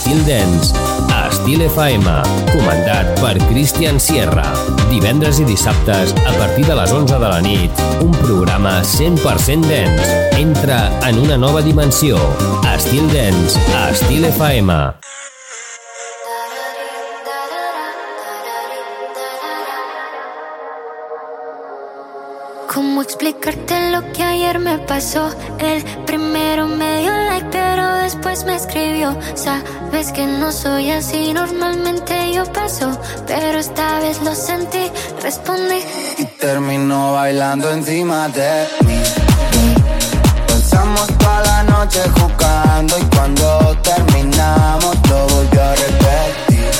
Estil Dance, a Estil FM, comandat per Christian Sierra. Divendres i dissabtes, a partir de les 11 de la nit, un programa 100% dance. Entra en una nova dimensió. Estil Dance, a Estil FM. ¿Cómo explicarte lo que ayer me pasó? El primero me dio pero después me escribió. Sabes que no soy así, normalmente yo paso, pero esta vez lo sentí, respondí. Y terminó bailando encima de mí. Pasamos toda la noche jugando y cuando terminamos lo volvió a repetir.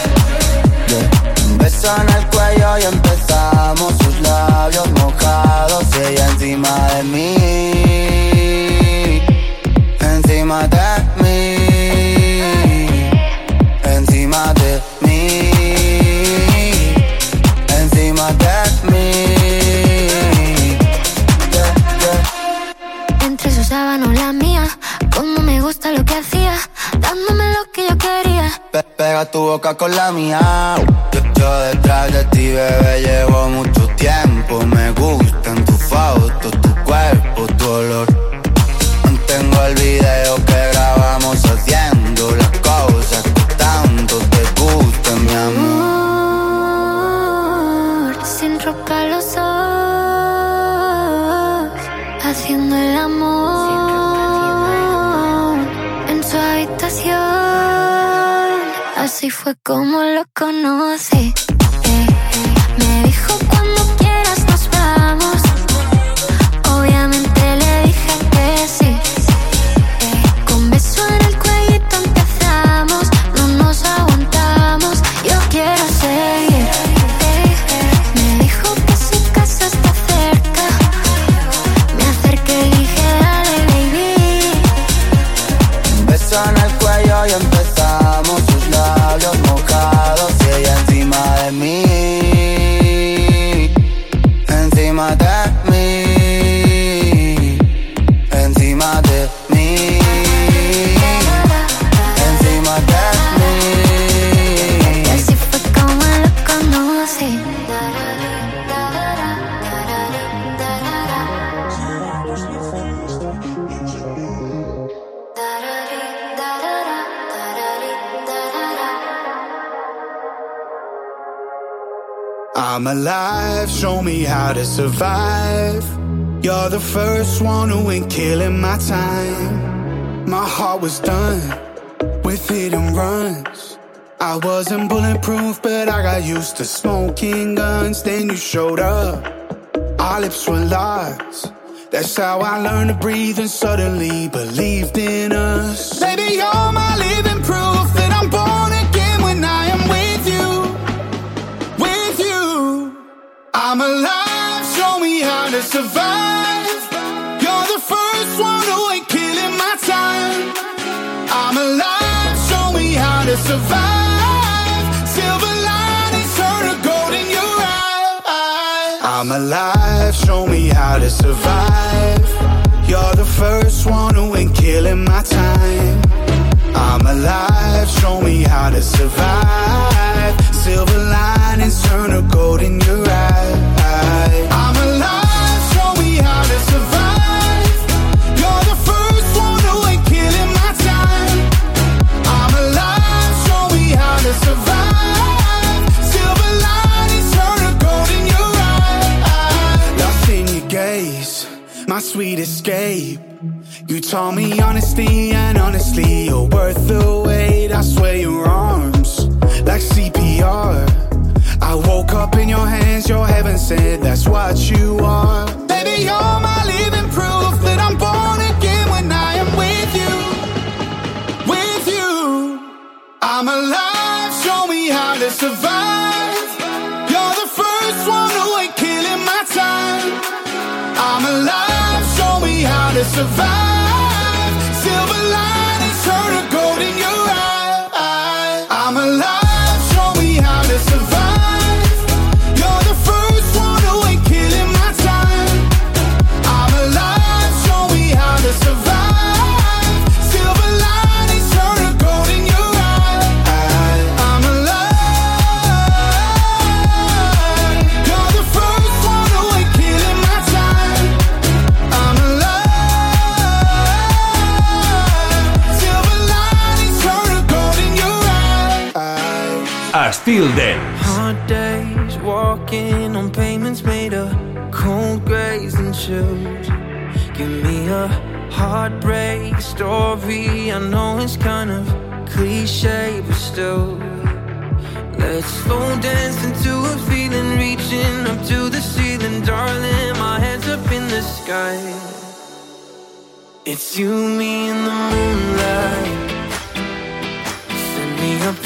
Un beso en el cuello y empezamos sus labios mojados, ella encima de mí, pega tu boca con la mía. Yo, yo detrás de ti, bebé, llevo mucho tiempo. Me gustan tus fotos, tu cuerpo, tu olor. Fue como lo conocí. To survive. You're the first one who ain't killing my time. My heart was done with hit and runs. I wasn't bulletproof, but I got used to smoking guns. Then you showed up, our lips were locked. That's how I learned to breathe and suddenly believed in us. Baby, you're my living proof that I'm born again when I am with you with you. I'm alive, me how to survive. You're the first one who ain't killing my time. I'm alive, show me how to survive. Silver linings turn to gold in your eye. I'm alive, show me how to survive. You're the first one who ain't killing my time. I'm alive, show me how to survive. Silver linings turn to gold in your to survive. Hard days walking on pavements made of cold grays and chills. Give me a heartbreak story. I know it's kind of cliche, but still. Let's slow dance into a feeling, reaching up to the ceiling, darling. My head's up in the sky. It's you, me, and the moon.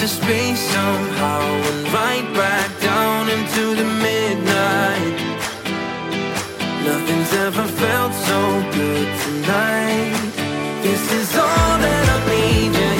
into space somehow and right back down into the midnight. Nothing's ever felt so good tonight. This is all that I need. needing.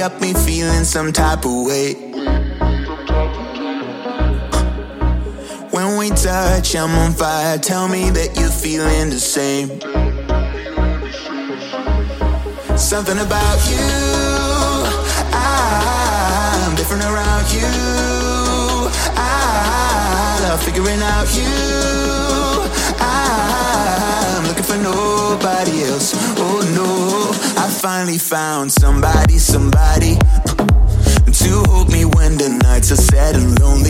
Got me feeling some type of way. When we touch, I'm on fire. Tell me that you're feeling the same. Something about you, I'm different around you. I love figuring out you. I'm looking for nobody else. Oh no, I finally found somebody, somebody to hold me when the nights are sad and lonely.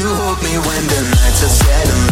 to hold me when the nights are and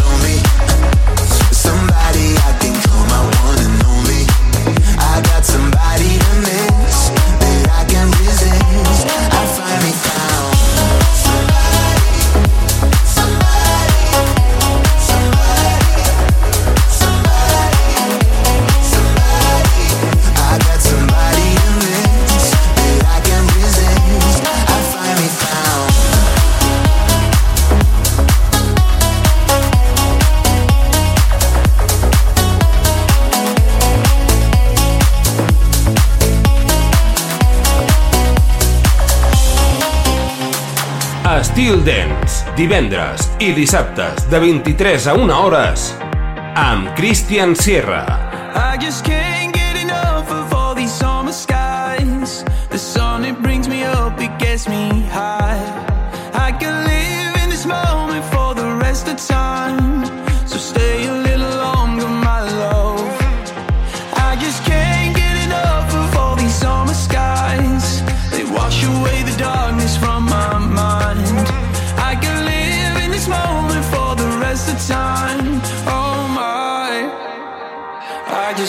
Estil Dance, divendres i dissabtes de 23 a 1 hores amb Christian Sierra. I just can't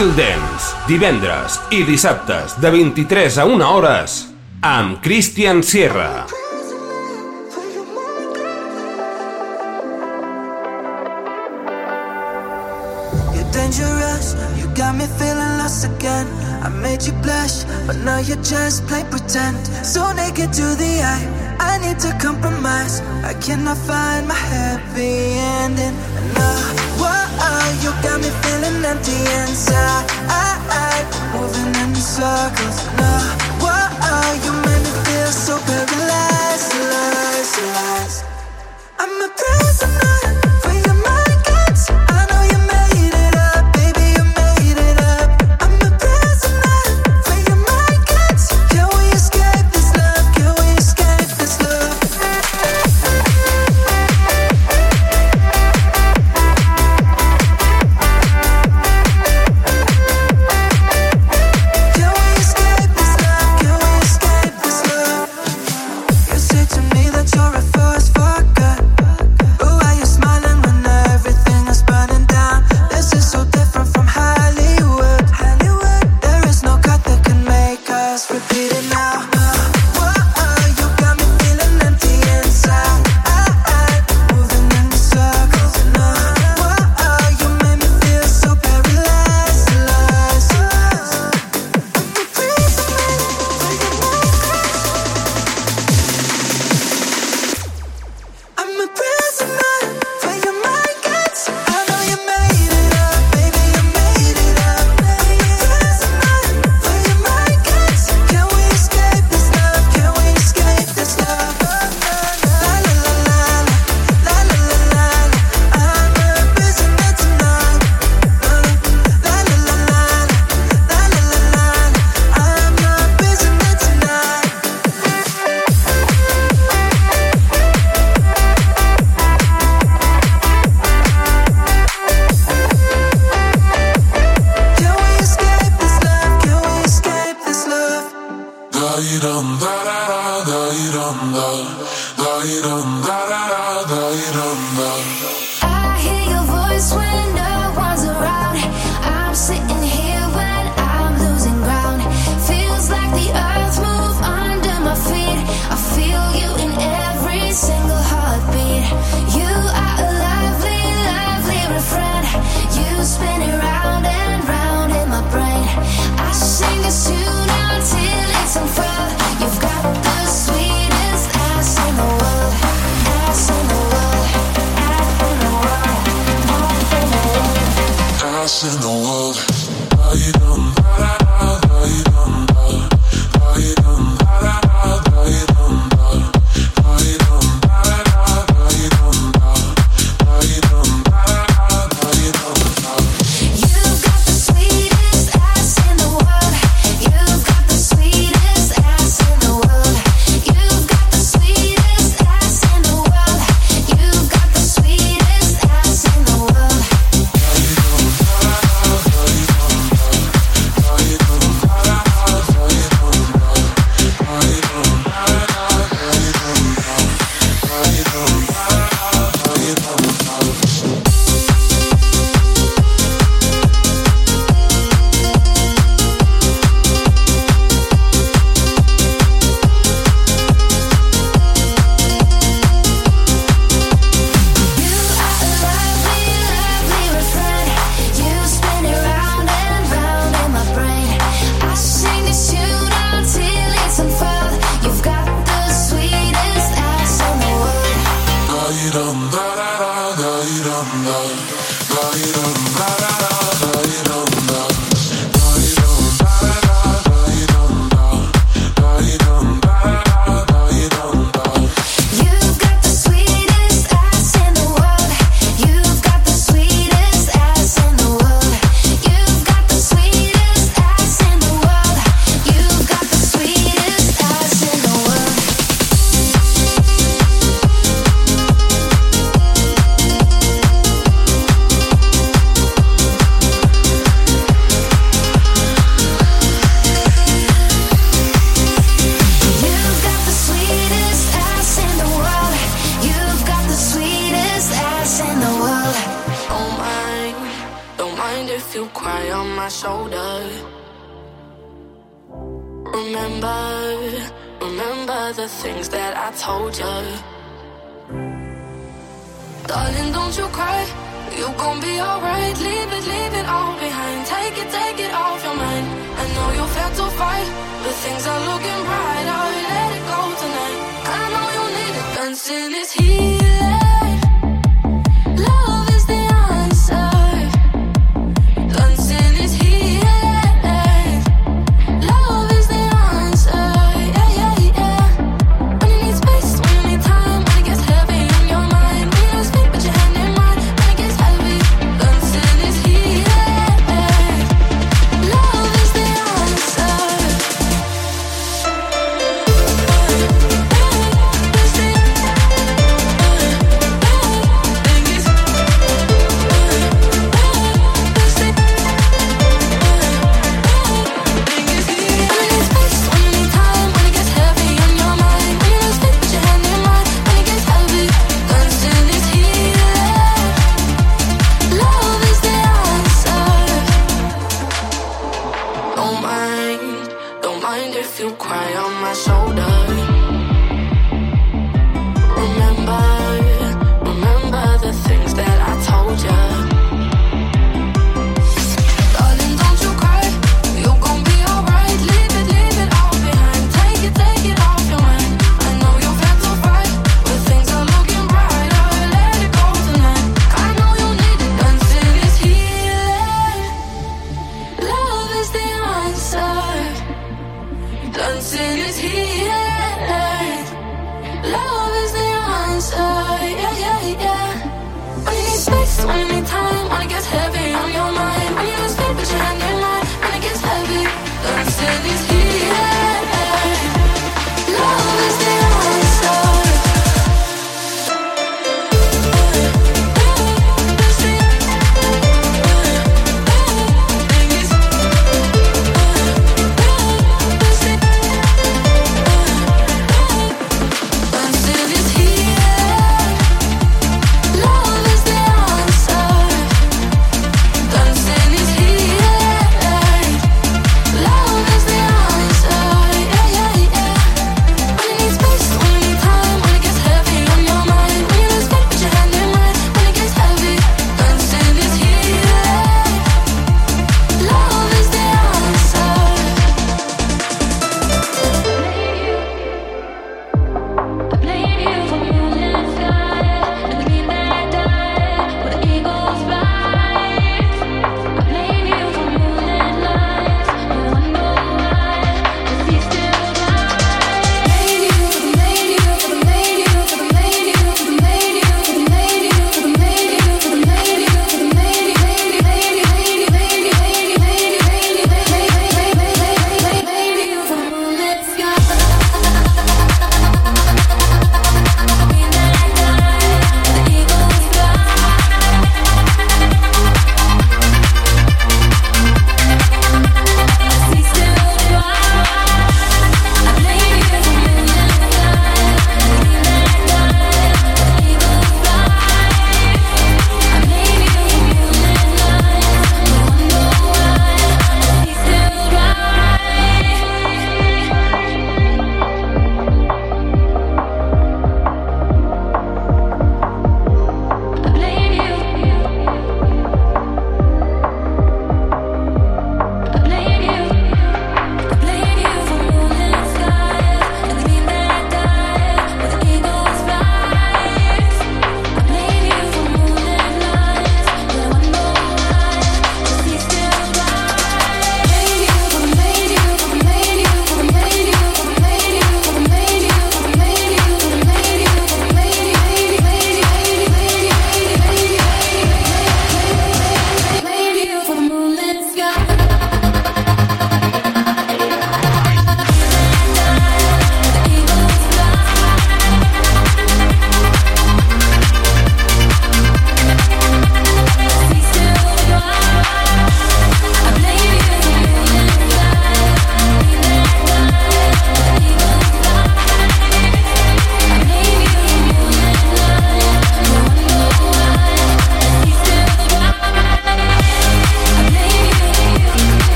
Chill Dance, divendres i dissabtes de 23 a 1 hores amb Christian Sierra. Dangerous, you got me feeling lost again. I made you blush, but now you just play pretend. So naked to the eye, I need to compromise. I cannot find my happy ending. Enough you got me feeling empty inside. Moving in circles. No, whoa, you made me feel so good.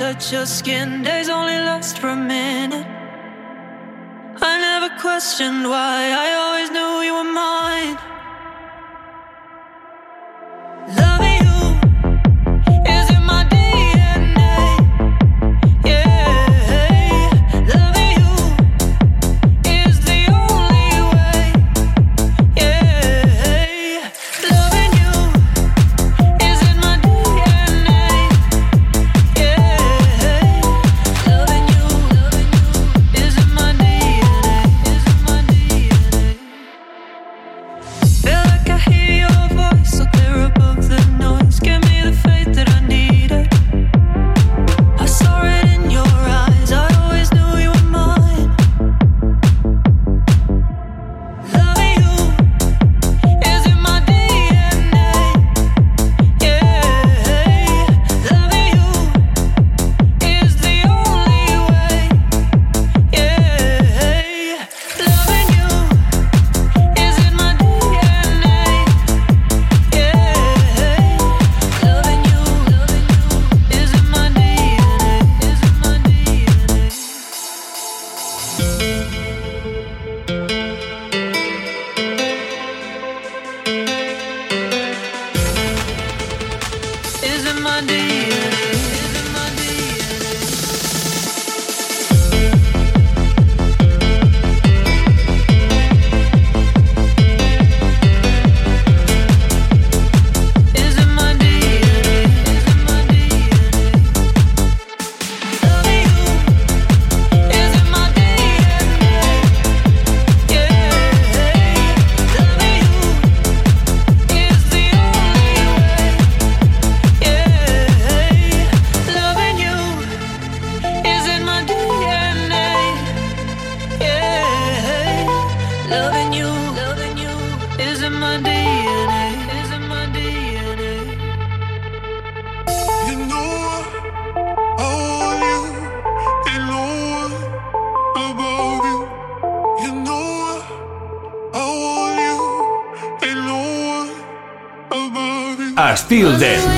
touch your skin, days only last for a minute. I never questioned why, I always knew you were mine. Feel then.